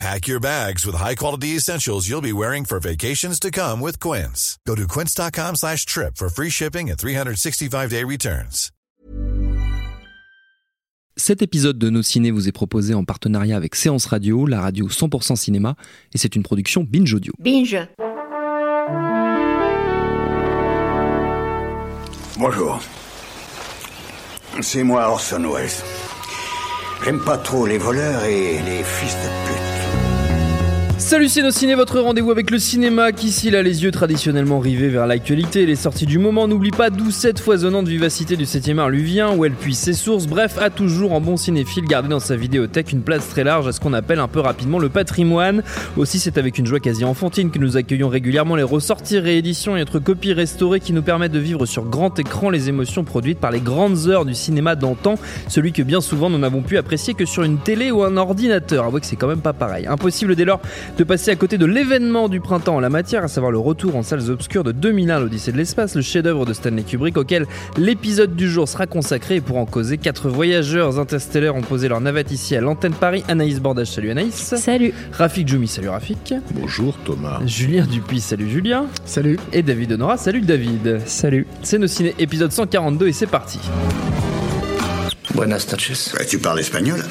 Pack your bags with high-quality essentials you'll be wearing for vacations to come with Quince. Go to quince.com slash trip for free shipping and 365-day returns. Cet épisode de Nos Ciné vous est proposé en partenariat avec Séance Radio, la radio 100% cinéma, et c'est une production Binge Audio. Binge. Bonjour. C'est moi Orson Welles. J'aime pas trop les voleurs et les fils de pute. Salut ciné, votre rendez-vous avec le cinéma qui s'il a les yeux traditionnellement rivés vers l'actualité et les sorties du moment. N'oublie pas d'où cette foisonnante vivacité du 7ème art lui vient, où elle puise ses sources. Bref, a toujours en bon cinéphile gardé dans sa vidéothèque une place très large à ce qu'on appelle un peu rapidement le patrimoine. Aussi, c'est avec une joie quasi enfantine que nous accueillons régulièrement les ressorties, rééditions et autres copies restaurées qui nous permettent de vivre sur grand écran les émotions produites par les grandes heures du cinéma d'antan, celui que bien souvent nous n'avons pu apprécier que sur une télé ou un ordinateur. Avouez que c'est quand même pas pareil. Impossible dès lors de passer à côté de l'événement du printemps en la matière, à savoir le retour en salles obscures de 2001 l'Odyssée de l'espace, le chef-d'œuvre de Stanley Kubrick auquel l'épisode du jour sera consacré et pour en causer, quatre voyageurs interstellaires ont posé leur navette ici à l'antenne Paris. Anaïs Bordage, salut Anaïs. Salut. Rafik Djoumi, salut Rafik. Bonjour Thomas. Julien Dupuis, salut Julien. Salut. Et David Honora, salut David. Salut. C'est nos ciné épisode 142 et c'est parti. Buenas noches. Ouais, tu parles espagnol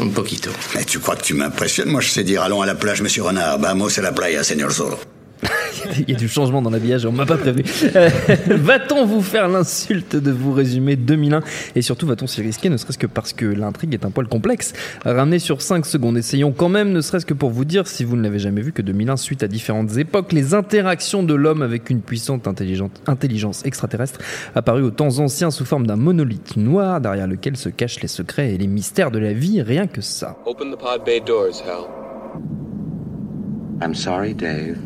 Un poquito. Mais tu crois que tu m'impressionnes Moi, je sais dire allons à la plage, monsieur Renard. Vamos a la playa, señor Zorro. Il y a du changement dans l'habillage, on m'a pas prévenu. Euh, va-t-on vous faire l'insulte de vous résumer 2001 Et surtout, va-t-on s'y risquer, ne serait-ce que parce que l'intrigue est un poil complexe? Ramené sur 5 secondes, essayons quand même, ne serait-ce que pour vous dire, si vous ne l'avez jamais vu, que 2001 suite à différentes époques, les interactions de l'homme avec une puissante intelligente- intelligence extraterrestre apparue aux temps anciens sous forme d'un monolithe noir derrière lequel se cachent les secrets et les mystères de la vie, rien que ça. Open the pod bay doors, Hal. I'm sorry, Dave.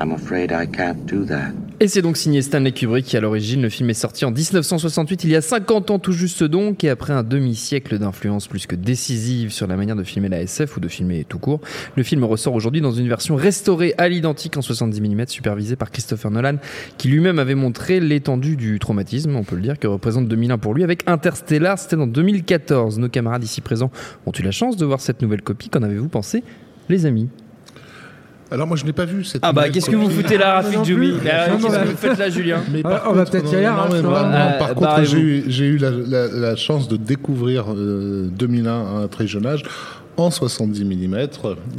I'm afraid I can't do that. Et c'est donc signé Stanley Kubrick qui à l'origine, le film est sorti en 1968, il y a 50 ans tout juste donc, et après un demi-siècle d'influence plus que décisive sur la manière de filmer la SF ou de filmer tout court, le film ressort aujourd'hui dans une version restaurée à l'identique en 70 mm, supervisée par Christopher Nolan, qui lui-même avait montré l'étendue du traumatisme, on peut le dire, que représente 2001 pour lui, avec Interstellar, c'était en 2014. Nos camarades ici présents ont eu la chance de voir cette nouvelle copie, qu'en avez-vous pensé les amis? Alors moi je n'ai pas vu cette. Ah bah qu'est-ce que vous foutez là, Rafik Djoumi. Bah, Non, Qu'est-ce que vous faites là, Julien Mais par on va contre, peut-être y aller, non, hein, Euh, par contre, barrez-vous. j'ai eu, j'ai eu la, la- la chance de découvrir euh, 2001 à un très jeune âge en 70 mm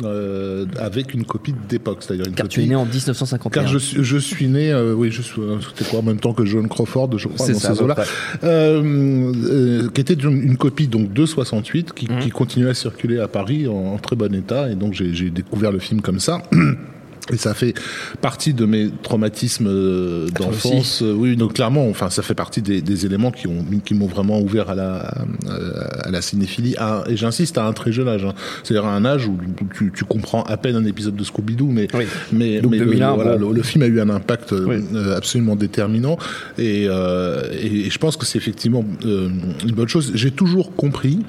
euh, avec une copie d'époque, c'est-à-dire une Car tu es né en 1951. Car je suis, je suis né, euh, oui, je suis, euh, c'était quoi, en même temps que John Crawford, je crois, C'est dans ça, ces eaux-là, euh, euh, qui était une, une copie donc de 68, qui, Mhm. qui continuait à circuler à Paris en, en très bon état, et donc j'ai j'ai découvert le film comme ça. Et ça fait partie de mes traumatismes euh, toi d'enfance. Euh, Oui, donc clairement, enfin, ça fait partie des, des éléments qui ont qui m'ont vraiment ouvert à la à la cinéphilie. À- et j'insiste à un très jeune âge. hein. C'est-à-dire à un âge où tu, tu comprends à peine un épisode de Scooby-Doo, mais Oui. mais, Donc mais le- 2001, voilà, bon. le, le film a eu un impact euh, Oui. euh, absolument déterminant. Et, euh, et, et je pense que c'est effectivement euh, une bonne chose. J'ai toujours compris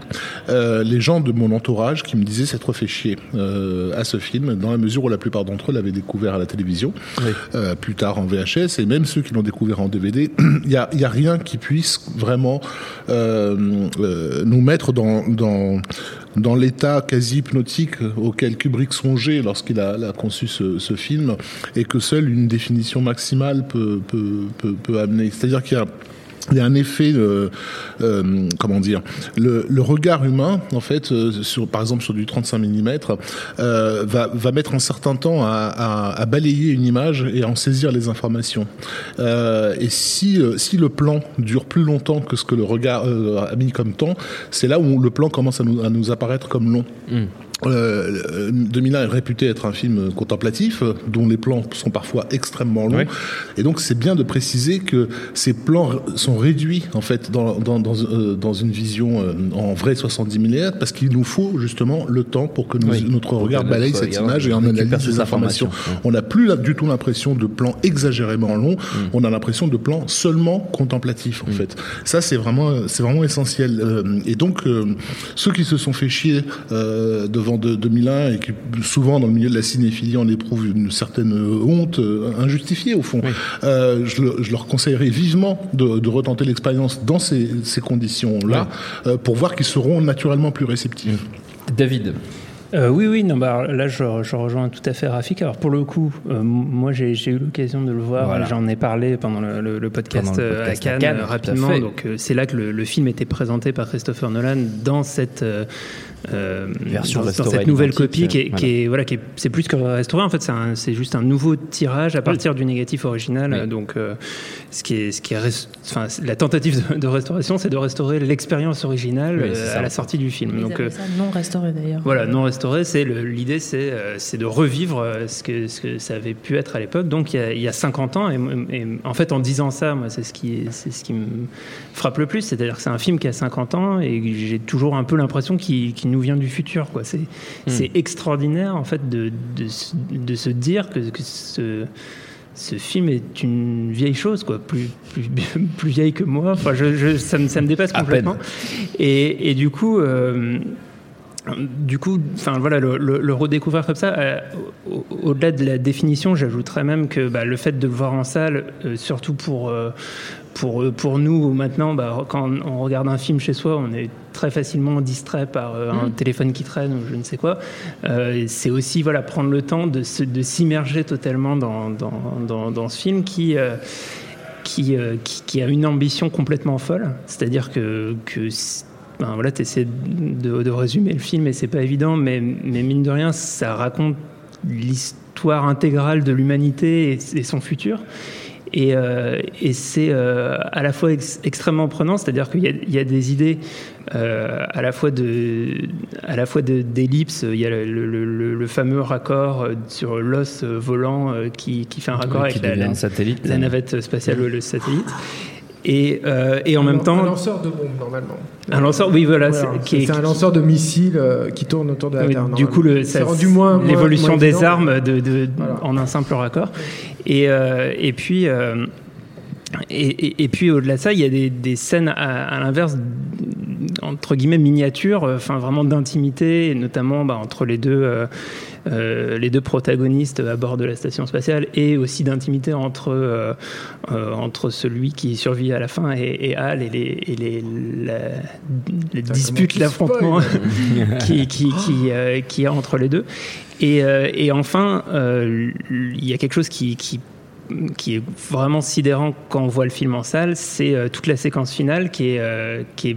euh, les gens de mon entourage qui me disaient s'être fait chier euh, à ce film, dans la mesure où la plupart d'entre eux l'avaient découvert à la télévision, Oui. euh, plus tard en VHS, et même ceux qui l'ont découvert en DVD. Il y a, y a rien qui puisse vraiment euh, euh, nous mettre dans, dans, dans l'état quasi hypnotique auquel Kubrick songeait lorsqu'il a, a conçu ce, ce film, et que seule une définition maximale peut, peut, peut, peut amener. C'est-à-dire qu'il y a il y a un effet, euh, euh, comment dire, le, le regard humain, en fait, euh, sur, par exemple sur du 35 mm, euh, va, va mettre un certain temps à, à, à balayer une image et à en saisir les informations. Euh, et si, euh, si le plan dure plus longtemps que ce que le regard a mis comme temps, c'est là où le plan commence à nous, à nous apparaître comme long. Euh, 2001 est réputé être un film contemplatif, euh, dont les plans sont parfois extrêmement longs. Et donc, c'est bien de préciser que ces plans sont réduits, en fait, dans, dans, dans, euh, dans une vision euh, en vrai 70 mm, parce qu'il nous faut justement le temps pour que nous- Oui. notre regard balaye cette image et en analyse ces informations. On n'a plus là, du tout l'impression de plans exagérément longs, Mm. on a l'impression de plans seulement contemplatifs, en fait. Ça, c'est vraiment, c'est vraiment essentiel. Euh, et donc, euh, ceux qui se sont fait chier euh, de, 2001 et qui, souvent, dans le milieu de la cinéphilie, en éprouvent une certaine honte euh, injustifiée, au fond, euh, je, je leur conseillerais vivement de, de retenter l'expérience dans ces, ces conditions-là euh, pour voir qu'ils seront naturellement plus réceptifs. David. Euh, oui, oui, non, bah, là je, je rejoins tout à fait Rafik. Alors pour le coup, euh, moi j'ai eu l'occasion de le voir, Voilà. j'en ai parlé pendant le, le- le podcast, Pendant le euh, podcast à à Cannes, euh, à rapidement. Donc euh, c'est là que le, le film était présenté par Christopher Nolan dans cette euh, Version dans, dans restaurée cette nouvelle copie qui est, voilà. qui est- voilà qui est- c'est plus que restauré en fait c'est un- c'est juste un nouveau tirage à partir du négatif original Oui. donc euh, ce qui est ce qui est enfin la tentative de, de restauration c'est de restaurer l'expérience originale Oui, euh, à la sortie du film Ils donc euh, ça non restauré d'ailleurs. voilà, non restauré, c'est le- l'idée, c'est euh, c'est de revivre ce que, ce que ça avait pu être à l'époque. Donc il y, a, il y a 50 ans, et, et en fait en disant ça, moi c'est ce qui c'est ce qui me frappe le plus, c'est-à-dire que c'est un film qui a 50 ans et j'ai toujours un peu l'impression qu'il qu'il nous vient du futur. quoi. C'est c'est extraordinaire en fait de, de, se- de se dire que, que ce ce film est une vieille chose, quoi, plus, plus, plus vieille que moi. Enfin, je, je- ça, me, ça me dépasse complètement. Et, et du coup, euh, du coup, enfin voilà, le, le- le redécouvrir comme ça, euh, au- au-delà de la définition, j'ajouterais même que bah, le fait de le voir en salle, euh, surtout pour euh, pour pour nous maintenant, bah, quand on regarde un film chez soi, on est très facilement distrait par euh, un téléphone qui traîne ou je ne sais quoi. Euh, c'est aussi voilà prendre le temps de se- de s'immerger totalement dans, dans, dans, dans ce film qui euh, qui, qui, qui a une ambition complètement folle. C'est-à-dire que, que ben voilà, tu essaies de, de résumer le film et c'est pas évident, mais, mais mine de rien, ça raconte l'histoire intégrale de l'humanité et, et son futur. Et, euh, et c'est euh, à la fois ex- extrêmement prenant, c'est-à-dire qu'il y, a- il y a des idées euh, à la fois de, à la fois de- d'ellipse. Il y a le, le- le- le fameux raccord sur l'os volant qui, qui fait un raccord Oui, avec la, devient la- un satellite. la navette spatiale, le, le satellite. Et, euh, et en même Un temps, lanceur de bombes, normalement. un lanceur, oui, voilà, Voilà, c'est- un lanceur de missiles euh, qui tourne autour de la oui, Terre. du coup, l'évolution des armes de, de- Voilà. en un simple raccord. Et, euh, et puis, euh, et, et- et puis au-delà de ça, il y a des, scènes à l'inverse, entre guillemets miniatures, euh, enfin vraiment d'intimité, et notamment bah, entre les deux. euh, euh, les deux protagonistes à bord de la station spatiale et aussi d'intimité entre euh, euh, entre celui qui survit à la fin et, et Hal et les, et les, la, les disputes, l'affrontement qui qui qui, euh, qui y a entre les deux et, euh, et enfin euh, il y a quelque chose qui, qui qui est vraiment sidérant quand on voit le film en salle, c'est euh, toute la séquence finale qui est, euh, qui est,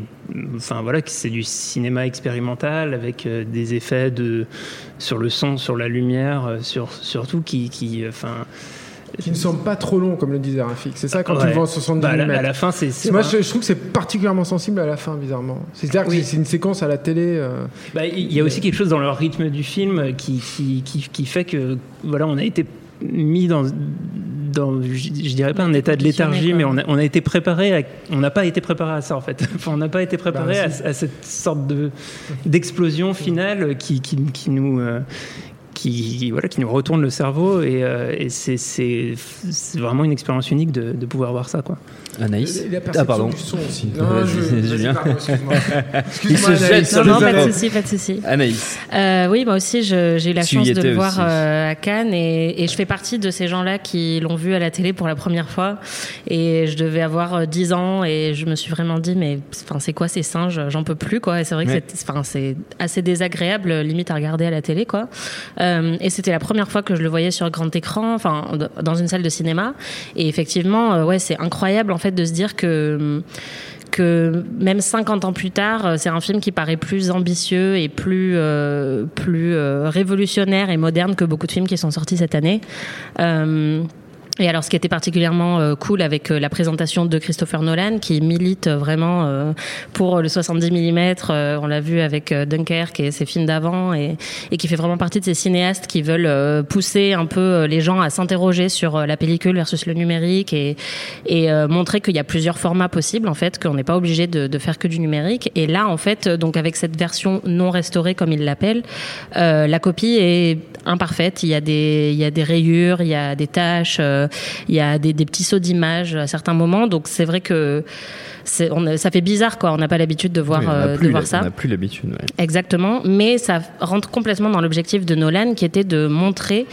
enfin voilà, c'est du cinéma expérimental avec euh, des effets de sur le son, sur la lumière, sur surtout qui, qui, enfin, Qui ne semble pas trop long, comme le disait Rafik. C'est ça quand tu le vois en 70 Bah, à, la, à la fin, c'est, Moi, je, je trouve que c'est particulièrement sensible à la fin, bizarrement. C'est-à-dire que Oui. c'est- c'est une séquence à la télé. euh, Bah, il y a aussi quelque chose dans le rythme du film qui, qui, qui, qui fait que voilà, on a été mis dans, dans je, je dirais pas un état de léthargie, mais on a, on a été préparé, à, on n'a pas été préparé à ça en fait. Enfin, on n'a pas été préparé Bah, à, cette sorte de d'explosion finale qui, qui, qui nous euh, qui voilà qui nous retourne le cerveau et, euh, et c'est, c'est, c'est vraiment une expérience unique de, de pouvoir voir ça quoi. Anaïs la perception Ah, pardon. du son aussi. Vas-y, je, Julien. pardon, excuse-moi. Il se jette Anaïs, sur Non, non, pas de souci, pas de souci. Anaïs. Euh, oui, moi aussi, j'ai eu la Tu chance de le voir euh, à Cannes et, et je fais partie de ces gens-là qui l'ont vu à la télé pour la première fois. Et je devais avoir euh, 10 ans et je me suis vraiment dit, mais enfin, c'est quoi ces singes? J'en peux plus, quoi. Et c'est vrai que Ouais. c'est enfin, c'est assez désagréable, limite à regarder à la télé, quoi. Euh, et c'était la première fois que je le voyais sur grand écran, enfin, dans une salle de cinéma. Et effectivement, euh, ouais, c'est incroyable, en fait, de se dire que que même 50 ans plus tard, euh, c'est un film qui paraît plus ambitieux et plus euh, plus euh, révolutionnaire et moderne que beaucoup de films qui sont sortis cette année. Et alors, ce qui était particulièrement euh, cool avec euh, la présentation de Christopher Nolan, qui milite euh, vraiment pour le 70 mm, on l'a vu avec Dunkerque et ses films d'avant, et, qui fait vraiment partie de ces cinéastes qui veulent pousser un peu les gens à s'interroger sur la pellicule versus le numérique et, montrer qu'il y a plusieurs formats possibles, en fait, qu'on n'est pas obligé de, faire que du numérique. Et là, en fait, donc avec cette version non restaurée, comme il l'appelle, la copie est imparfaite. Il y a des, il y a des rayures, il y a des taches, il y a des, des petits sauts d'image à certains moments. Donc c'est vrai que ça fait bizarre, quoi. On n'a pas l'habitude de voir, Oui, on n'a euh, plus de voir ça. On n'a plus l'habitude. ouais. Exactement, mais ça rentre complètement dans l'objectif de Nolan qui était de montrer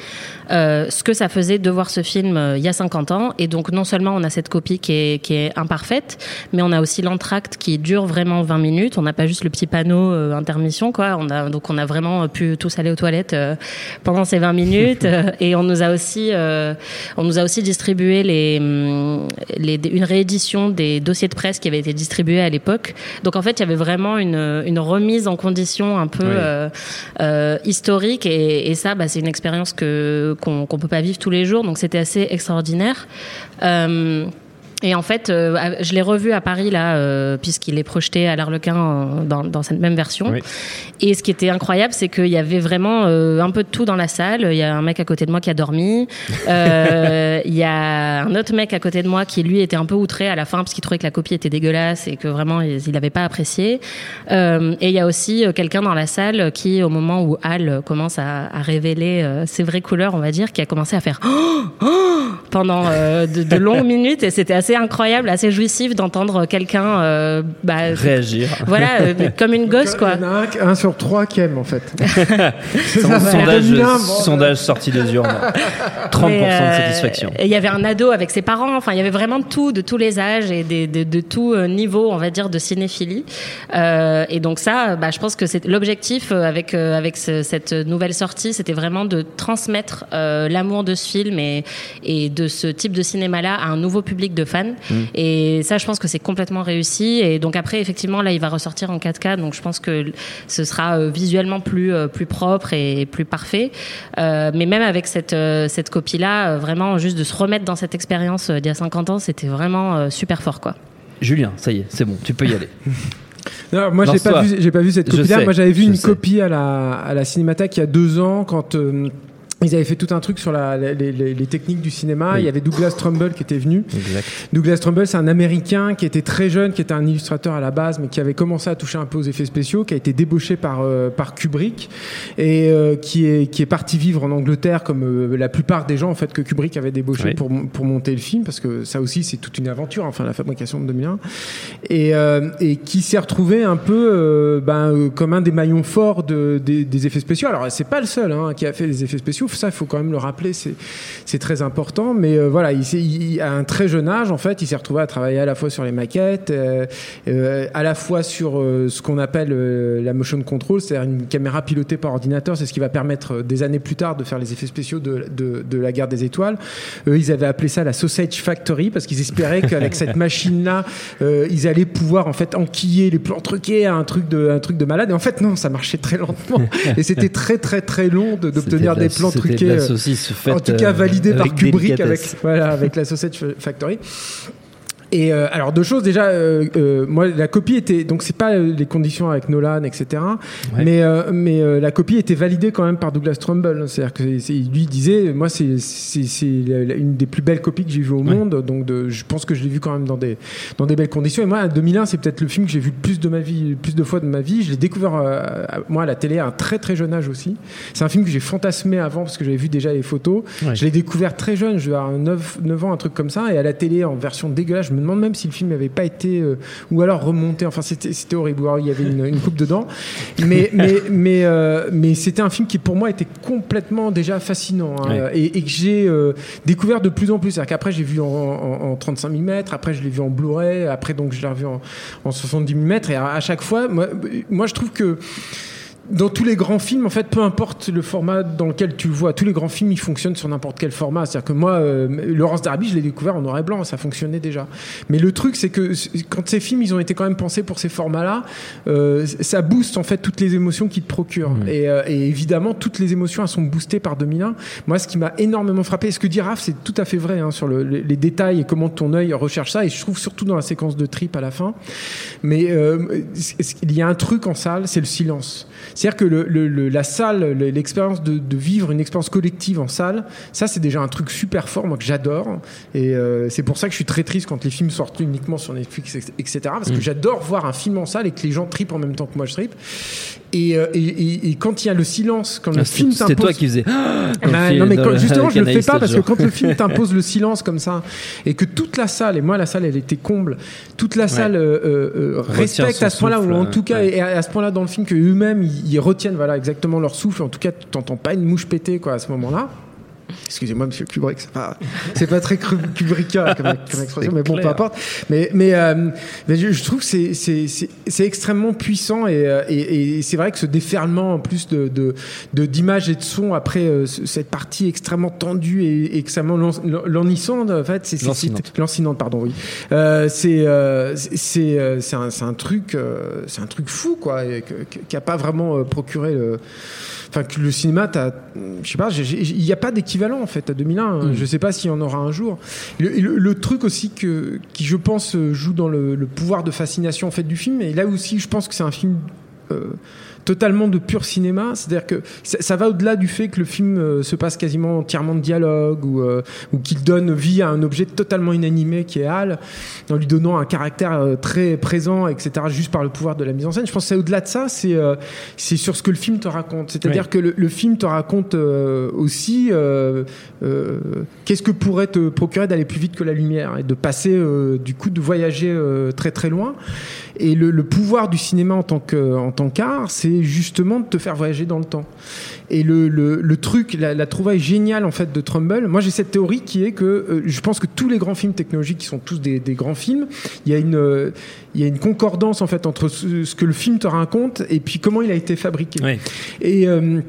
euh, ce que ça faisait de voir ce film euh, il y a 50 ans. Et donc non seulement on a cette copie qui est, qui est imparfaite, mais on a aussi l'entracte qui dure vraiment 20 minutes. On n'a pas juste le petit panneau euh, intermission, quoi. On a, donc on a vraiment pu tous aller aux toilettes euh, pendant ces 20 minutes. Euh, et on nous a aussi, euh, on nous a aussi distribué les, hum, les, une réédition des dossiers de presse qui avaient été distribués à l'époque. Donc en fait, il y avait vraiment une, une remise en condition un peu Oui. euh, euh, historique et, et ça, bah, c'est une expérience que qu'on qu'on peut pas vivre tous les jours. Donc c'était assez extraordinaire. Euh, et en fait, euh, je l'ai revu à Paris là, euh, puisqu'il est projeté à l'Arlequin euh, dans, dans cette même version. Oui. Et ce qui était incroyable, c'est qu'il y avait vraiment euh, un peu de tout dans la salle. Il y a un mec à côté de moi qui a dormi. Euh, il y a un autre mec à côté de moi qui lui était un peu outré à la fin parce qu'il trouvait que la copie était dégueulasse et que vraiment il n'avait pas apprécié. Euh, et il y a aussi quelqu'un dans la salle qui, au moment où Hal commence à, à révéler ses vraies couleurs, on va dire, qui a commencé à faire Oh Oh pendant euh, de, de longues minutes et c'était assez incroyable, assez jouissif d'entendre quelqu'un euh, bah, Réagir. voilà, euh, comme une gosse quoi. Il y en a un, un sur trois qui aime en fait. Son- Ça, sondage, 2001, bon, sondage sorti des urnes. 30% Mais, de satisfaction. et Il y avait un ado avec ses parents. Enfin, il y avait vraiment de tout, de tous les âges et des- de, de tout niveau, on va dire, de cinéphilie. Euh, et donc ça, bah, je pense que c'est l'objectif avec euh, avec ce- cette nouvelle sortie, c'était vraiment de transmettre euh, l'amour de ce film et et de ce type de cinéma-là à un nouveau public de fans. Et ça, je pense que c'est complètement réussi. Et donc après, effectivement, là, il va ressortir en 4K. Donc je pense que ce sera euh, visuellement plus euh, plus propre et plus parfait. Euh, mais même avec cette cette copie-là, vraiment juste de se remettre dans cette expérience d'il y a 50 ans, c'était vraiment super fort, quoi. Julien, ça y est, c'est bon, tu peux y aller. Non, moi, j'ai pas vu, j'ai pas vu cette Je copie-là. sais, Moi, j'avais vu je une sais. copie à la, à la Cinémathèque il y a deux ans quand euh, ils avaient fait tout un truc sur la, les, les- les techniques du cinéma. Oui. Il y avait Douglas Trumbull qui était venu. Exact. Douglas Trumbull, c'est un Américain qui était très jeune, qui était un illustrateur à la base, mais qui avait commencé à toucher un peu aux effets spéciaux, qui a été débauché par euh, par Kubrick et euh, qui est qui est parti vivre en Angleterre comme euh, la plupart des gens en fait que Kubrick avait débauché Oui. pour pour monter le film, parce que ça aussi c'est toute une aventure, enfin la fabrication de 2001, et euh, et qui s'est retrouvé un peu ben comme un des maillons forts de, des, des effets spéciaux. Alors c'est pas le seul hein, qui a fait les effets spéciaux, ça il faut quand même le rappeler, c'est très important. Mais euh, voilà, il, il- à un très jeune âge, en fait, il s'est retrouvé à travailler à la fois sur les maquettes, euh, euh, à la fois sur ce qu'on appelle la motion control, c'est-à-dire une caméra pilotée par ordinateur. C'est ce qui va permettre des années plus tard de faire les effets spéciaux de, de, de la guerre des étoiles. Eux, ils avaient appelé ça la Sausage Factory parce qu'ils espéraient qu'avec cette machine-là, ils allaient pouvoir en fait enquiller les plans truqués à un truc de, un truc de malade. Et en fait, non, ça marchait très lentement. Et c'était très, très, très long d'obtenir de des plans truqués. la euh, saucisse faite, en tout cas euh, validé par Kubrick avec, voilà, avec la Sausage Factory. Et euh, alors deux choses déjà, euh, euh, moi la copie était donc c'est pas euh, les conditions avec Nolan etc. Ouais. Mais euh, mais euh, la copie était validée quand même par Douglas Trumbull. C'est-à-dire que lui disait moi c'est c'est une des plus belles copies que j'ai vues au monde. Donc de, je pense que je l'ai vu quand même dans des dans des belles conditions. Et moi 2001 c'est peut-être le film que j'ai vu le plus de ma vie, le plus de fois de ma vie. Je l'ai découvert euh, à- moi à la télé à un très très jeune âge aussi. C'est un film que j'ai fantasmé avant parce que j'avais vu déjà les photos. Ouais. Je l'ai découvert très jeune, je devais avoir 9, 9 ans, un truc comme ça, et à la télé en version dégueulasse. Je me demande même si le film n'avait pas été, euh, ou alors remonté. Enfin, c'était horrible. Alors il y avait une, une coupe dedans. Mais, mais, mais, euh, mais c'était un film qui pour moi était complètement déjà fascinant hein, Ouais. et, et que j'ai euh, découvert de plus en plus. C'est-à-dire qu'après j'ai vu en, en, en 35 mm, après je l'ai vu en Blu-ray, après donc je l'ai revu en, en 70 mm, et à, à chaque fois, moi, moi je trouve que dans tous les grands films, en fait, peu importe le format dans lequel tu le vois, tous les grands films, ils fonctionnent sur n'importe quel format. C'est-à-dire que moi, euh, Laurence Darby, je l'ai découvert en noir et blanc, ça fonctionnait déjà. Mais le truc, c'est que quand ces films, ils ont été quand même pensés pour ces formats-là, euh, ça booste en fait toutes les émotions qu'ils te procurent. Et, euh, et évidemment, toutes les émotions, elles sont boostées par 2001. Moi, ce qui m'a énormément frappé, et ce que dit Raph, c'est tout à fait vrai hein, sur le- les, détails et comment ton œil recherche ça. Et je trouve surtout dans la séquence de trip à la fin. Mais euh, il y a un truc en salle, c'est le silence. C'est-à-dire que le, le- le- la salle, le- l'expérience de, de vivre une expérience collective en salle, ça c'est déjà un truc super fort, moi que j'adore. Et euh, c'est pour ça que je suis très triste quand les films sortent uniquement sur Netflix, etc. Parce que Mm. j'adore voir un film en salle et que les gens tripent en même temps que moi je tripe. Et, euh, et, et- et quand il y a le silence, quand le Ah, film C'était toi t'impose qui faisais. bah, Dans le non mais quand- justement je le fais pas parce que quand le film t'impose le silence comme ça et que toute la salle et moi la salle elle était comble toute la salle euh, euh, euh, respecte à ce point-là ou en tout cas ouais. et à, ce point-là dans le film que eux-mêmes ils, ils retiennent voilà exactement leur souffle en tout cas tu t'entends pas une mouche péter quoi à ce moment-là Excusez-moi, Monsieur Kubrick, c'est pas, c'est pas très Kubrickien comme, comme expression, mais bon, peu importe. Mais, mais, euh, mais je, je trouve que c'est, c'est, c'est, c'est extrêmement puissant et, euh, et, et c'est vrai que ce déferlement en plus de, de, de- d'images et de sons après euh, ce- cette partie extrêmement tendue et, et extrêmement lan- lan- lancinante, en fait, c'est, c'est, Lancinante. lancinante, pardon, oui. Euh, c'est, euh, c'est, c'est, euh, c'est un, c'est un truc, euh, c'est un truc fou, quoi, et que- que- qui a pas vraiment procuré le enfin que le cinéma t'as je sais pas il n'y a pas d'équivalent en fait à 2001 Mm. je sais pas s'il y en aura un jour le, le- le truc aussi que qui je pense joue dans le, le pouvoir de fascination en fait du film et là aussi je pense que c'est un film euh, totalement de pur cinéma. C'est-à-dire que ça, ça va au-delà du fait que le film euh, se passe quasiment entièrement de dialogue ou, euh, ou qu'il donne vie à un objet totalement inanimé qui est Hal en lui donnant un caractère euh, très présent etc juste par le pouvoir de la mise en scène. Je pense que c'est au-delà de ça c'est c'est sur ce que le film te raconte. C'est-à-dire Oui. que le, le film te raconte aussi qu'est-ce que pourrait te procurer d'aller plus vite que la lumière et de passer euh, du coup de voyager euh, très très loin. Et le, le pouvoir du cinéma en tant que en tant qu'art c'est justement de te faire voyager dans le temps. Et le, le, le truc la, la trouvaille géniale en fait de Trumbull moi j'ai cette théorie qui est que euh, je pense que tous les grands films technologiques qui sont tous des, des grands films il y a une euh, il y a une concordance en fait entre ce, ce que le film te raconte et puis comment il a été fabriqué. Et, euh,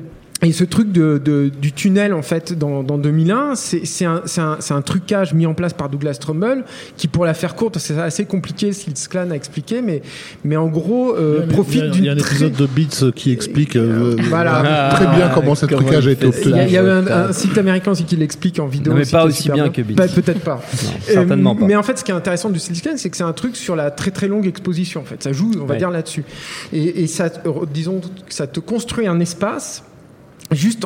et ce truc de, de- du tunnel, en fait, dans, dans 2001, c'est c'est un, c'est un, c'est un trucage mis en place par Douglas Trumbull, qui, pour la faire courte, c'est assez compliqué, Slits Clan a expliqué, mais, mais en gros, euh, profite d'une Il y a un très- épisode de Beats qui explique euh, Voilà. très bien comment ce trucage a été fait Il y a, il y a obtenu. un, un site américain aussi qui l'explique en vidéo. Non, mais pas aussi bien que Beats. Pas- Peut-être pas. Non, Euh, certainement pas. Mais en fait, ce qui est intéressant du Clan, c'est que c'est un truc sur la très très longue exposition. En fait, ça joue, on va Ouais. dire là-dessus. Et, et ça, euh, disons, ça te construit un espace juste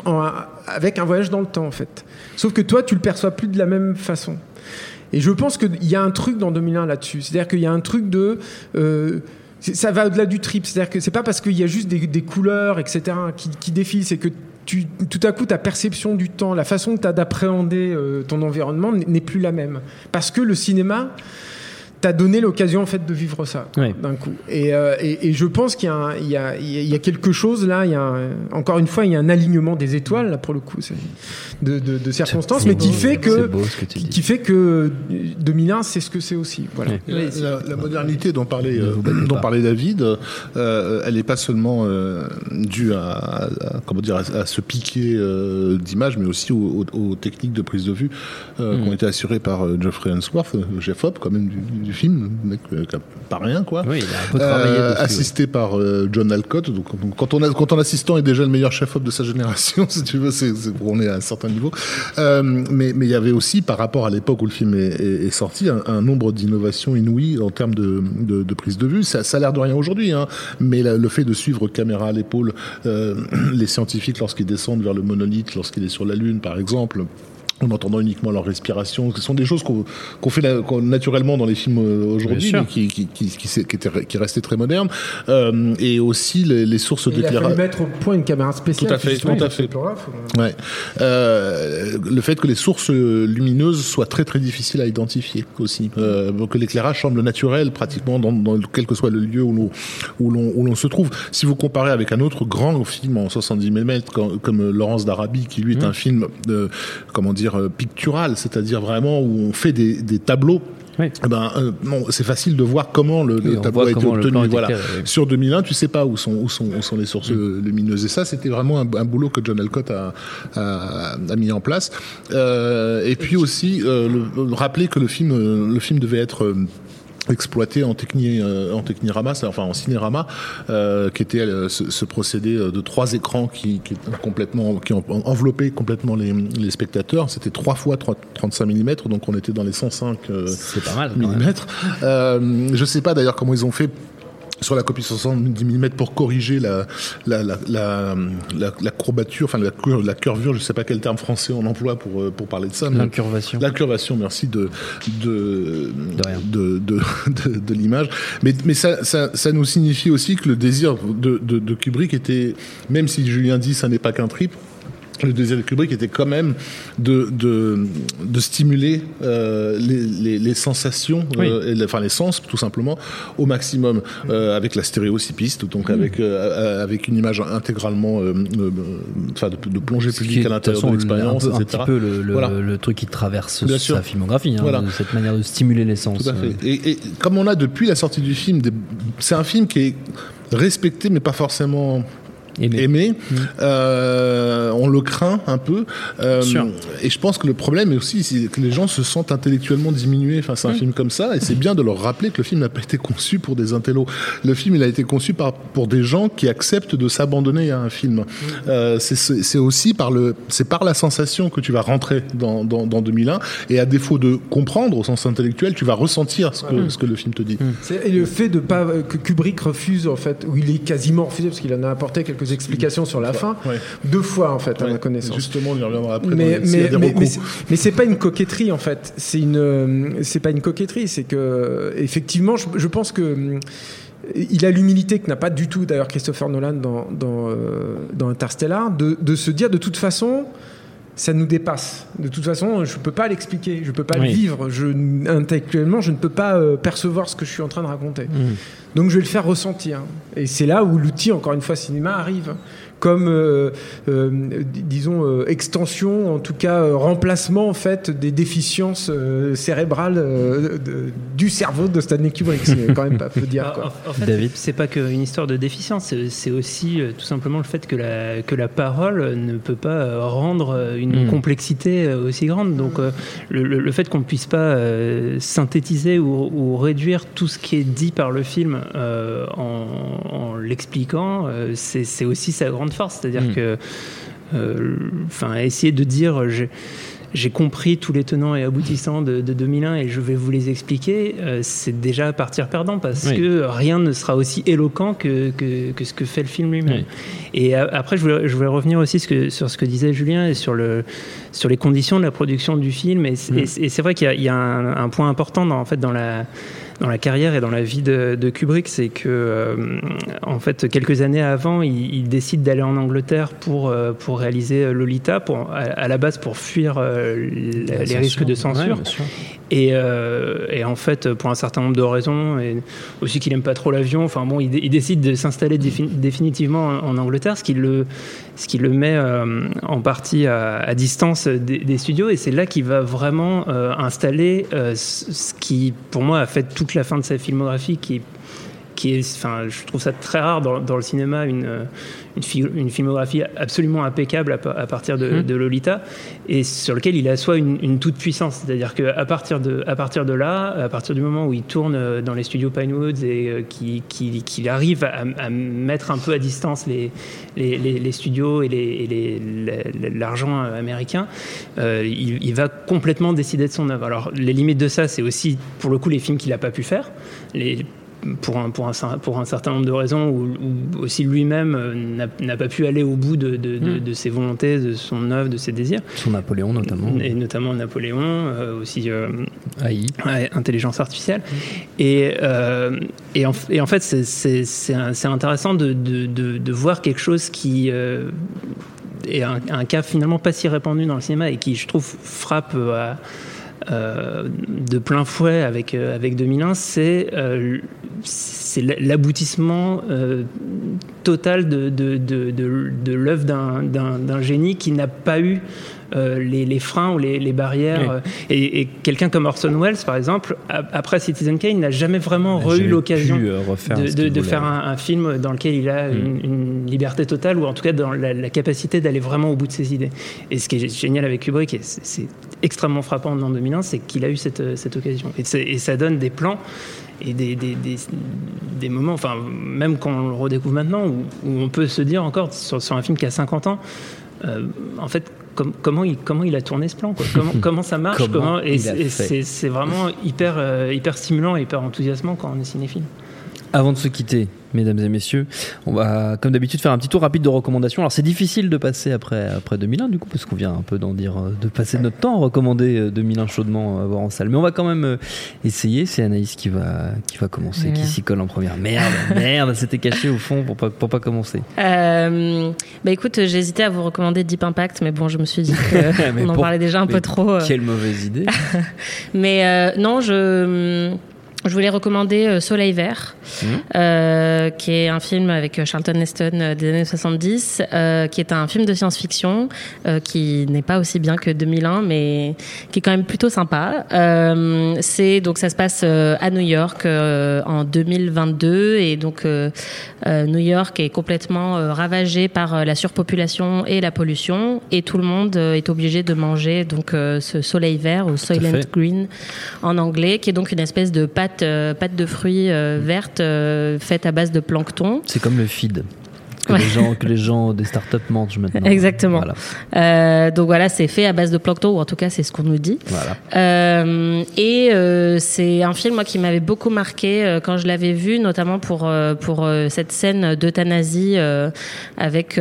avec un voyage dans le temps, en fait. Sauf que toi, tu le perçois plus de la même façon. Et je pense qu'il y a un truc dans 2001 là-dessus. C'est-à-dire qu'il y a un truc de. euh, ça va au-delà du trip. C'est-à-dire que c'est pas parce qu'il y a juste des, couleurs, etc., qui, défilent, c'est que tout à coup, ta perception du temps, la façon que tu as d'appréhender euh, ton environnement n'est plus la même. Parce que le cinéma t'a donné l'occasion en fait de vivre ça Ouais. d'un coup. Et, euh, et, et je pense qu'il y, a un- il y, a, il y a quelque chose là. Il y a un- encore une fois, il y a un alignement des étoiles là pour le coup, c'est- de, de, de circonstances, mais qui fait que qui, fait que 2001 c'est ce que c'est aussi. Voilà. Ouais. La, la- la modernité dont parlait, euh, dont parlait David, euh, elle n'est pas seulement euh, due à, comment dire, à, à ce piqué euh, d'image, mais aussi aux, aux- aux techniques de prise de vue euh, qui ont été assurées par euh, Geoffrey Unsworth, euh, chef op quand même du, du film, mec euh, pas rien quoi. Oui, il a un peu travaillé Euh, ouais. assisté par euh, John Alcott. Donc, quand, on a, quand ton assistant est déjà le meilleur chef-op de sa génération, si tu veux, c'est, on est à un certain niveau. Mais mais il y avait aussi, par rapport à l'époque où le film est, est- est sorti, un, un nombre d'innovations inouïes en termes de, de, de prise de vue. Ça, ça a l'air de rien aujourd'hui, hein, mais la- le fait de suivre caméra à l'épaule les scientifiques lorsqu'ils descendent vers le monolithe, lorsqu'il est sur la Lune, par exemple en entendant uniquement leur respiration. Ce sont des choses qu'on fait la- naturellement dans les films euh, aujourd'hui, mais qui, qui, qui, qui, qui, restaient très modernes. Euh, et aussi les, les sources Et il a fallu d'éclairage. mettre au point une caméra spéciale. Tout à fait, tout à fait. Ouais. Euh, le fait que les sources lumineuses soient très très difficiles à identifier aussi, euh, que l'éclairage semble naturel pratiquement dans, dans quel que soit le lieu où l'on où l'on où l'on se trouve. Si vous comparez avec un autre grand film en 70 mm comme, comme Laurence d'Arabie, qui lui est un film, euh, comment dire, euh, pictural, c'est-à-dire vraiment où on fait des, des tableaux Oui. eh ben, euh, c'est facile de voir comment le, Oui, tableau a été obtenu. Voilà. oui. Sur 2001, tu sais pas où sont, où sont, où sont les sources Mm. lumineuses. Et ça, c'était vraiment un, un boulot que John Alcott a, a, a mis en place. Euh, et puis aussi, euh, le, le- rappeler que le film, le film devait être exploité en techni euh, en technirama, enfin en cinérama, euh, qui était euh, ce, ce procédé euh, de trois écrans qui, qui complètement qui ont enveloppé complètement les, les spectateurs. C'était trois fois 3 35 mm, donc on était dans les 105 euh, C'est pas mal. Euh, je sais pas d'ailleurs comment ils ont fait sur la copie 70 mm pour corriger la la la la, la, la courbature, enfin la, cur- la curvure, je sais pas quel terme français on emploie pour euh, pour parler de ça. L'incurvation. L'incurvation, merci de de de, de, de- de l'image. Mais mais ça, ça ça nous signifie aussi que le désir de de, de Kubrick était, même si Julien dit ça n'est pas qu'un trip. Le désir de Kubrick était quand même de, de, de stimuler euh, les, les, les sensations, Oui. euh, et enfin les sens tout simplement, au maximum, euh, avec la stéréo six pistes, donc avec, euh, euh, avec une image intégralement, enfin de, de plongée publique à l'intérieur de l'expérience, peu- un petit peu le, le- Voilà. le truc qui traverse Bien sa sûr. filmographie, hein, Voilà. de cette manière de stimuler les sens. Tout à fait. Et, et comme on a depuis la sortie du film, des- c'est un film qui est respecté mais pas forcément aimé. aimé. Euh, on le craint un peu. Euh, Sûr. et je pense que le problème est aussi c'est que les gens se sentent intellectuellement diminués face à un film comme ça. Et c'est bien de leur rappeler que le film n'a pas été conçu pour des intellos. Le film, il a été conçu par, pour des gens qui acceptent de s'abandonner à un film. Euh, c'est- aussi par le, c'est par la sensation que tu vas rentrer dans, dans, dans 2001. Et à défaut de comprendre au sens intellectuel, tu vas ressentir ce que, ce que le film te dit. Et le fait de pas que Kubrick refuse en fait, ou il est quasiment refusé parce qu'il en a apporté quelques explications sur la fin, Ouais. deux fois en fait à ma connaissance. Justement, on y reviendra après. mais mais mais, mais c'est- pas une coquetterie en fait. C'est une euh, c'est pas une coquetterie. C'est que effectivement, je, je pense que il a l'humilité que n'a pas du tout d'ailleurs Christopher Nolan dans dans, euh, dans Interstellar de, de se dire de toute façon ça nous dépasse. De toute façon, je peux pas l'expliquer, je peux pas Oui. le vivre. Je, intellectuellement, je ne peux pas euh, percevoir ce que je suis en train de raconter. Mm. Donc je vais le faire ressentir. Et c'est là où l'outil, encore une fois, cinéma arrive. Comme, euh, euh, disons, euh, extension, en tout cas euh, remplacement en fait des déficiences euh, cérébrales euh, de- du cerveau de Stanley Kubrick. C'est quand même pas peu dire. Quoi. En, en fait, David c'est pas qu'une histoire de déficience, c'est- aussi euh, tout simplement le fait que la, que la parole ne peut pas rendre une Mm. complexité aussi grande. Donc euh, le, le- le fait qu'on ne puisse pas euh, synthétiser ou, ou réduire tout ce qui est dit par le film euh, en, en l'expliquant, euh, c'est aussi sa grande force. C'est-à-dire Mm. que, euh, enfin, essayer de dire, j'ai- compris tous les tenants et aboutissants de, de 2001 et je vais vous les expliquer, euh, c'est déjà partir perdant parce Oui. que rien ne sera aussi éloquent que, que, que ce que fait le film lui-même. Oui. Et a- après, je voulais, je voulais revenir aussi ce que- sur ce que disait Julien et sur, le, sur les conditions de la production du film. Et, c'est- Mm. et c'est vrai qu'il y a, il y a un, un point important dans, en fait, dans la dans la carrière et dans la vie de, de Kubrick, c'est que euh, en fait quelques années avant, il, il décide d'aller en Angleterre pour euh, pour réaliser Lolita, pour à, à la base pour fuir euh, la- les risques de censure. Ouais. Et, euh, et en fait, pour un certain nombre de raisons, et aussi qu'il aime pas trop l'avion, enfin bon, il, dé- il décide de s'installer défi- définitivement en, Angleterre, ce qui le, ce qui le met euh, en partie à, distance des, studios. Et c'est là qu'il va vraiment euh, installer ce qui, pour moi, a fait toute la fin de sa filmographie, qui est, enfin, je trouve ça très rare dans, dans le cinéma, une, euh, une, fi- une filmographie absolument impeccable à, pa- à partir de, Mhm. de Lolita, et sur lequel il assoit une, une toute puissance. C'est-à-dire qu'à partir de, à partir de là, à partir du moment où il tourne euh, dans les studios Pinewoods et euh, qu'il qui, qu'il arrive à, à mettre un peu à distance les, les, les- les studios et l'argent américain, euh, il, il va complètement décider de son œuvre. Alors, les limites de ça, c'est aussi, pour le coup, les films qu'il n'a pas pu faire. Les, pour un, pour, un, pour un certain nombre de raisons, où aussi lui-même euh, n'a pas pu aller au bout de, de, de- Mm. de ses volontés, de son œuvre, de ses désirs, Son Napoléon notamment. et notamment Napoléon, euh, aussi euh, AI. ouais, intelligence artificielle. Et, euh, et, en, et en fait, c'est- intéressant de, de, de, de voir quelque chose qui est un, un cas finalement pas si répandu dans le cinéma et qui, je trouve, frappe à- euh, de plein fouet avec, euh, avec 2001, c'est euh, l'aboutissement euh, total de, de, de, de, l'œuvre d'un génie qui n'a pas eu euh, les, les freins ou les, les barrières. Oui. euh, Et, et quelqu'un comme Orson Welles, par exemple, a- après Citizen Kane, n'a jamais vraiment eu l'occasion euh, de, faire un, un film dans lequel il a Mm. une, une liberté totale, ou en tout cas dans la, la capacité d'aller vraiment au bout de ses idées. Et ce qui est génial avec Kubrick, et c'est extrêmement frappant en 2001, c'est qu'il a eu cette, cette occasion. Et, ça donne des plans et des, des, des, des moments, enfin, même quand on le redécouvre maintenant, où, où on peut se dire encore sur, sur un film qui a 50 ans, euh, en fait, com- comment, il, comment il a tourné ce plan quoi comment, comment ça marche Comment et c'est vraiment hyper, euh, hyper stimulant et hyper enthousiasmant quand on est cinéphile. Avant de se quitter, mesdames et messieurs, on va, comme d'habitude, faire un petit tour rapide de recommandations. Alors, c'est difficile de passer après, après 2001, du coup, parce qu'on vient un peu d'en dire, euh, de passer notre temps à recommander euh, 2001 chaudement à voir en salle. Mais on va quand même euh, essayer. C'est Anaïs qui va, qui va commencer, qui s'y colle en première. Merde, merde, c'était caché au fond pour pas, pour pas commencer. Euh, bah écoute, j'ai hésité à vous recommander Deep Impact, mais bon, je me suis dit qu'on en pour- parlait déjà un peu trop. euh. Quelle mauvaise idée. Mais euh, non, je, je voulais recommander euh, Soleil Vert, Mhm. euh, qui est un film avec euh, Charlton Heston des années 70, euh, qui est un film de science-fiction euh, qui n'est pas aussi bien que 2001, mais qui est quand même plutôt sympa. C'est donc ça se passe à New York en 2022 et donc New York est complètement ravagé par la surpopulation et la pollution et tout le monde est obligé de manger donc ce soleil vert ou Soylent. Green en anglais, qui est donc une espèce de pâte, euh, pâte de fruits euh, verte euh, faite à base de plancton. C'est comme le feed. Que, Ouais. les gens, que les gens des startups mangent maintenant. Exactement. Voilà. Euh, donc voilà, c'est fait à base de plancton, ou en tout cas c'est ce qu'on nous dit. voilà. Euh, et euh, c'est un film moi qui m'avait beaucoup marqué quand je l'avais vu, notamment pour pour cette scène d'euthanasie avec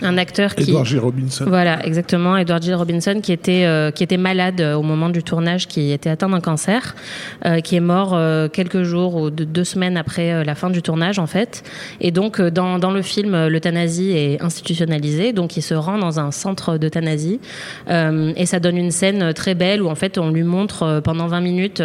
un acteur qui Edward G. Robinson. voilà, exactement. Edward G. Robinson, qui était euh, qui était malade euh, au moment du tournage, qui était atteint d'un cancer, euh, qui est mort euh, quelques jours ou de- deux semaines après la fin du tournage, en fait. Et donc, dans dans le film, l'euthanasie est institutionnalisée, donc il se rend dans un centre d'euthanasie, et ça donne une scène très belle où en fait on lui montre pendant 20 minutes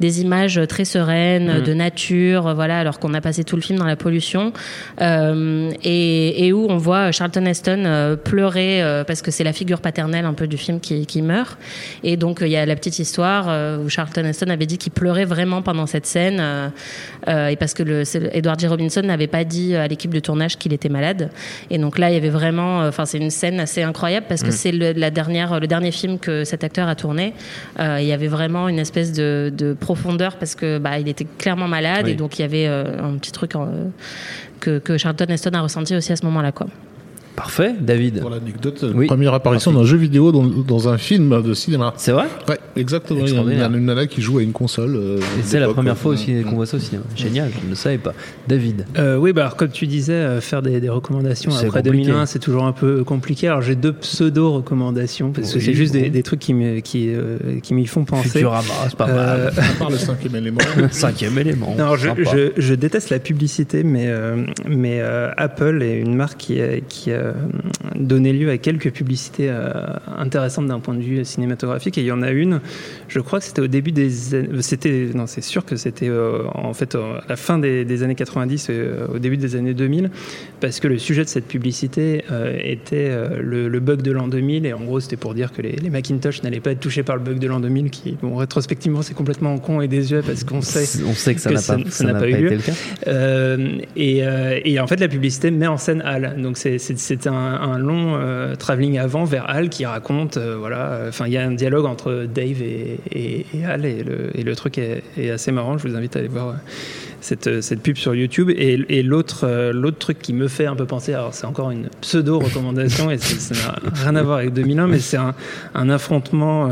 des images très sereines Mhm. de nature, voilà, alors qu'on a passé tout le film dans la pollution, et, et où on voit Charlton Heston euh, pleurer euh, parce que c'est la figure paternelle un peu du film qui, qui meurt. Et donc euh, il y a la petite histoire où Charlton Heston avait dit qu'il pleurait vraiment pendant cette scène et parce que le, Edward G. Robinson n'avait pas dit à l'équipe de tournage qu'il était malade. Et donc là il y avait vraiment, enfin c'est une scène assez incroyable parce que Mm. c'est le, la dernière, le dernier film que cet acteur a tourné. Il y avait vraiment une espèce de, de profondeur parce que bah il était clairement malade Oui. et donc il y avait un petit truc en- que, que Charlton Heston a ressenti aussi à ce moment-là quoi. Parfait, David. Pour l'anecdote, Oui. première apparition d'un jeu vidéo dans, dans un film de cinéma. C'est vrai Ouais, exactement. Il y a Extraordinaire. une, une nana qui joue à une console. euh, Et c'est la première euh, fois aussi qu'on voit ça aussi. hein. Génial, je ne le savais pas. David. Euh, oui, bah, alors, comme tu disais, euh, faire des, des recommandations après compliqué. 2001, c'est toujours un peu compliqué. Alors j'ai deux pseudo-recommandations, parce que c'est juste bon. des, des trucs qui me- qui, euh, qui m'y font penser. Futurama, c'est pas Euh, mal. À part le cinquième élément. Cinquième élément. Non, je, Sympa. je, je déteste la publicité, mais, euh, mais euh, Apple est une marque qui a, qui a donné lieu à quelques publicités euh, intéressantes d'un point de vue cinématographique. Et il y en a une, je crois que c'était au début des années. C'était, non, c'est sûr que c'était euh, en fait euh, à la fin des, des années 90 et euh, au début des années 2000, parce que le sujet de cette publicité euh, était euh, le, le bug de l'an 2000. Et en gros, c'était pour dire que les, les Macintosh n'allaient pas être touchés par le bug de l'an 2000, qui, bon, rétrospectivement, c'est complètement con et désuet parce qu'on sait On sait que ça n'a pas, ça n'a pas eu lieu. le cas. euh, et, euh, et en fait, la publicité met en scène Hal. Donc c'est- c'est un, long euh, travelling avant vers Hal qui raconte, euh, voilà, euh, enfin il y a un dialogue entre Dave et, et, et Hal et le, truc est, assez marrant. Je vous invite à aller voir euh, cette, pub sur YouTube. Et, l'autre truc qui me fait un peu penser, alors c'est encore une pseudo recommandation et ça n'a rien à voir avec 2001, mais c'est un affrontement.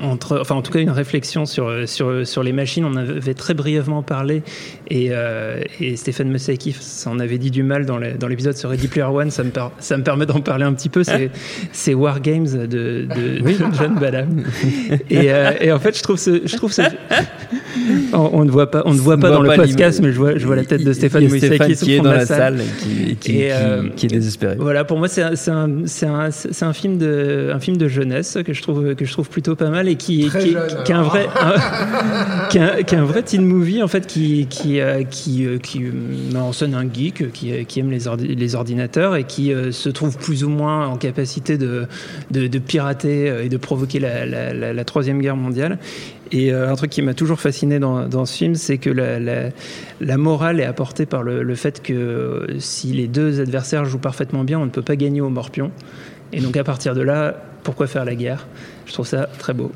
Entre, enfin en tout cas une réflexion sur, sur, sur les machines. On avait très brièvement parlé et, euh, et Stéphane Mossacky en avait dit du mal dans l'épisode sur Ready Player One. Ça me, per- ça me permet d'en parler un petit peu. C'est, c'est War Games de, de, de John Badham. Et, euh, et en fait, je trouve ce, je trouve ce, On, on ne voit pas, on ne voit pas voit dans le pas podcast, mais je vois, je vois la tête de Stéphane Moïsaki qui est dans la salle et qui, et qui- Et, euh, qui- qui est désespéré. Voilà, pour moi, c'est un, c'est un, c'est un, c'est un film de, un film de jeunesse que je trouve, que je trouve plutôt pas mal et qui, Très qui, jeune, qui est un vrai, un- qui est un, qui est un vrai teen movie en fait, qui, qui, euh, qui, euh, qui met en scène un geek qui, qui aime les, ordi- les ordinateurs et qui euh, se trouve plus ou moins en capacité de, de, de pirater et de provoquer la, la, la- la troisième guerre mondiale. Et euh, un truc qui m'a toujours fasciné dans, dans ce film, c'est que la, la, la morale est apportée par le, le fait que euh, si les deux adversaires jouent parfaitement bien, on ne peut pas gagner au morpion. Et donc à partir de là, pourquoi faire la guerre? Je trouve ça très beau.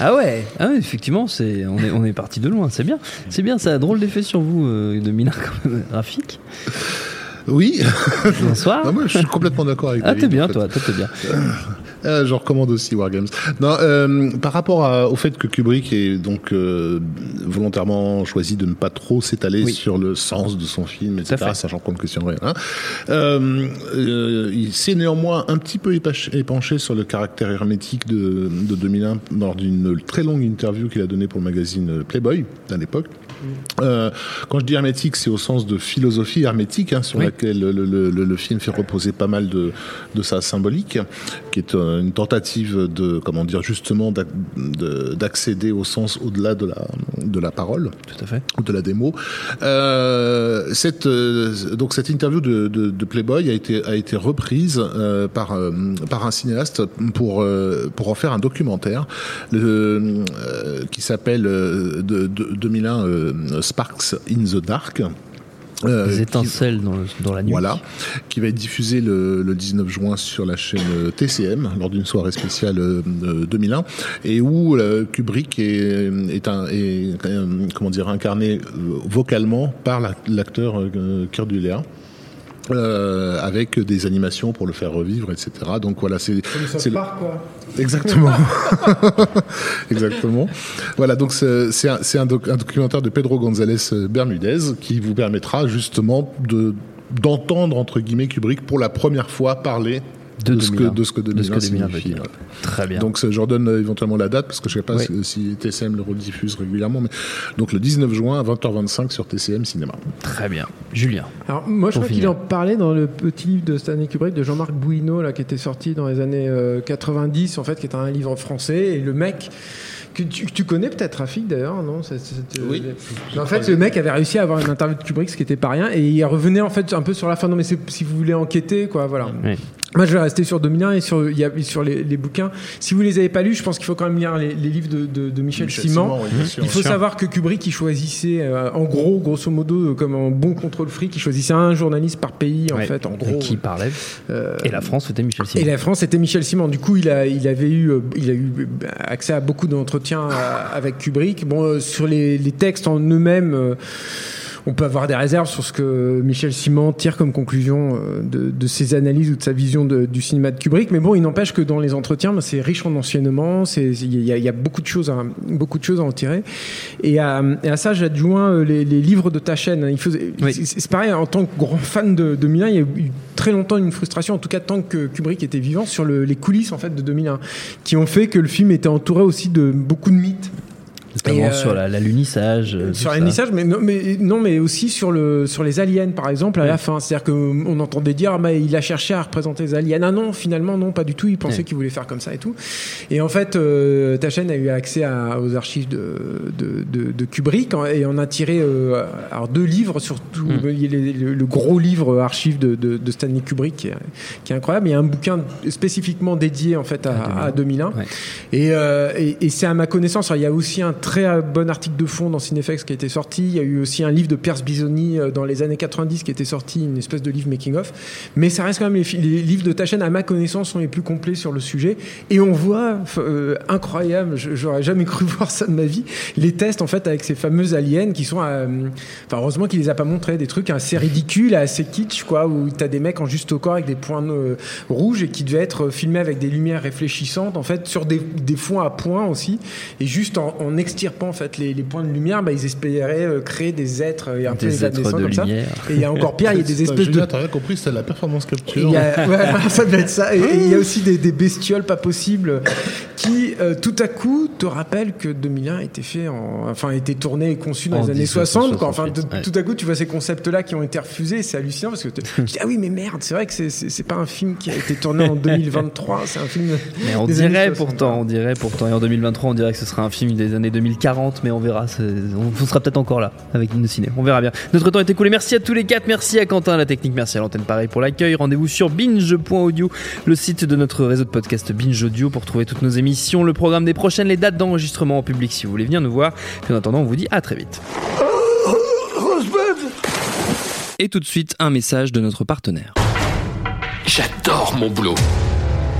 Ah ouais, ah ouais effectivement, c'est, on, est, on est parti de loin, c'est bien. C'est bien, ça a drôle d'effet sur vous, euh, de Milan, quand même, Rafik. Oui. Bonsoir. Non, moi, je suis complètement d'accord avec Ah, David, t'es bien, en fait. toi, toi, t'es bien. Euh, je recommande aussi Wargames. Non, euh, par rapport à- au fait que Kubrick ait donc euh, volontairement choisi de ne pas trop s'étaler Oui. sur le sens de son film, etc., sachant qu'on ne questionne rien, hein, euh, euh, il s'est néanmoins un petit peu épanché sur le caractère hermétique de, de 2001 lors d'une très longue interview qu'il a donnée pour le magazine Playboy à l'époque. Euh, quand je dis hermétique, c'est au sens de philosophie hermétique, hein, sur Oui. laquelle le, le- le- le film fait reposer pas mal de, de sa symbolique, qui est euh, une tentative de, comment dire, justement d'ac- de- d'accéder au sens au-delà de la, de la parole Tout à fait. ou de la démo. Euh, cette, euh, donc cette interview de, de, de Playboy a été, a été reprise euh, par, par un cinéaste pour, pour en faire un documentaire le, qui s'appelle euh, de, de, 2001 euh, Sparks in the Dark. Euh, Des qui- étincelles dans, le- dans la nuit. voilà, qui va être diffusé le, le 19 juin sur la chaîne euh, TCM lors d'une soirée spéciale euh, euh, 2001 et où euh, Kubrick est, est, un, est, euh, comment dire incarné euh, vocalement par la- l'acteur euh, Kurt Dullea. Euh, avec des animations pour le faire revivre, etc. Donc voilà, c'est le- quoi. Exactement. Exactement. Voilà, donc c'est un, documentaire de Pedro González Bermudez qui vous permettra justement de d'entendre entre guillemets Kubrick pour la première fois parler De de, ce que 2001. de ce que De 2001 ce que 2001 signifie. veut dire. ouais. Très bien. Donc je redonne euh, éventuellement la date parce que je sais pas Oui. si, si TCM le rediffuse régulièrement, mais donc le 19 juin à 20h25 sur TCM Cinéma. Très bien. Julien. Alors, moi, je crois qu'il en parlait dans le petit livre de Stanley Kubrick de Jean-Marc Bouineau, là, qui était sorti dans les années euh, 90, en fait, qui était un livre français. Et le mec, que tu, connais peut-être, Rafik, d'ailleurs, non? Oui. Mais En fait, le mec avait réussi à avoir une interview de Kubrick, ce qui était pas rien. Et il revenait, en fait, un peu sur la fin. Non, mais si vous voulez enquêter, quoi, voilà. Oui. Moi, je vais rester sur 2001 et sur, il y a, sur les, les bouquins. Si vous les avez pas lus, je pense qu'il faut quand même lire les, les livres de, de- de Michel, Michel Simon. Simon, oui. Il faut savoir que Kubrick, il choisissait, euh, en gros, grosso modo, euh, comme un bon contrôle fric, il choisissait un journaliste par pays, en Ouais. fait, en Et gros. qui parlait Euh, Et la France, c'était Michel Simon. et la France, c'était Michel Simon. Du coup, il, a, il avait eu, euh, il a eu euh, accès à beaucoup d'entretiens euh, avec Kubrick. Bon, euh, sur les, les textes en eux-mêmes, euh, on peut avoir des réserves sur ce que Michel Simon tire comme conclusion euh, de, de ses analyses ou de sa vision de- du cinéma de Kubrick. Mais bon, il n'empêche que dans les entretiens, ben, c'est riche en enseignements. Il y, a- il y a beaucoup de choses, à, beaucoup de choses à en tirer. Et à, et à ça, j'adjoins euh, les, les livres de ta chaîne. Il faisait, Oui. c'est- pareil, en tant que grand fan de 2001, il y a eu très longtemps une frustration, en tout cas tant que Kubrick était vivant, sur le- les coulisses en fait de 2001, qui ont fait que le film était entouré aussi de beaucoup de mythes. Notamment euh, sur la- l'alunissage. euh, Sur messages, mais non, mais non, mais aussi sur le sur les aliens, par exemple, à la fin. C'est-à-dire qu'on entendait dire, ah, mais il a cherché à représenter les aliens. Ah non, finalement, non, pas du tout. Il pensait qu'il voulait faire comme ça et tout. Et en fait, euh, ta chaîne a eu accès à- aux archives de, de, de- de Kubrick en- et on a tiré euh, alors deux livres, surtout Mm. le, le gros livre archive de, Stanley Kubrick qui est, qui est incroyable. Il y a un bouquin spécifiquement dédié en fait à, à 2001. Ouais. Et, euh, et, et c'est à ma connaissance, il y a aussi un très euh, bon article de fond dans Cinefex qui a été sorti. Il y a eu aussi un livre de Pierce Bisoni euh, dans les années 90 qui était sorti, une espèce de livre making of. Mais ça reste quand même les, livres de ta chaîne, à ma connaissance, sont les plus complets sur le sujet. Et on voit, euh, incroyable, j'aurais jamais cru voir ça de ma vie, les tests en fait avec ces fameuses aliens qui sont, enfin heureusement qu'il les a pas montrés, des trucs assez ridicules, assez kitsch quoi, où t'as des mecs en juste au corps avec des points rouges et qui devaient être filmés avec des lumières réfléchissantes en fait sur des, des fonds à points aussi et juste en, en extirpant en fait les, les points de lumière, bah, ils espéraient euh, créer des êtres euh, un peu Des êtres de comme ça. Et il y a encore pire, il y a des espèces de Julien, t'as rien compris, c'est la performance et capture. a, ouais, ça doit être ça. Et et il y a aussi des, des bestioles pas possibles qui, euh, tout à coup, te rappellent que 2001 a été fait, en, enfin, a été tourné et conçu dans En les années 60. Quoi. Enfin, 1968, de- ouais. tout à coup, tu vois ces concepts-là qui ont été refusés. C'est hallucinant parce que tu dis ah oui, mais merde, c'est vrai que c'est- pas un film qui a été tourné en 2023. C'est un film. Mais on des années dirait 60. pourtant, on dirait pourtant, et en 2023, on dirait que ce sera un film des années 2040, mais on verra, on, sera peut-être encore là avec Ciné. On verra bien. Notre temps est écoulé. Merci à tous les quatre, merci à Quentin, la technique, merci à l'antenne, pareil pour l'accueil. Rendez-vous sur binge.audio, le site de notre réseau de podcast Binge Audio pour trouver toutes nos émissions, le programme des prochaines, les dates d'enregistrement en public si vous voulez venir nous voir. Puis en attendant, on vous dit à très vite. Et tout de suite, un message de notre partenaire. J'adore mon boulot.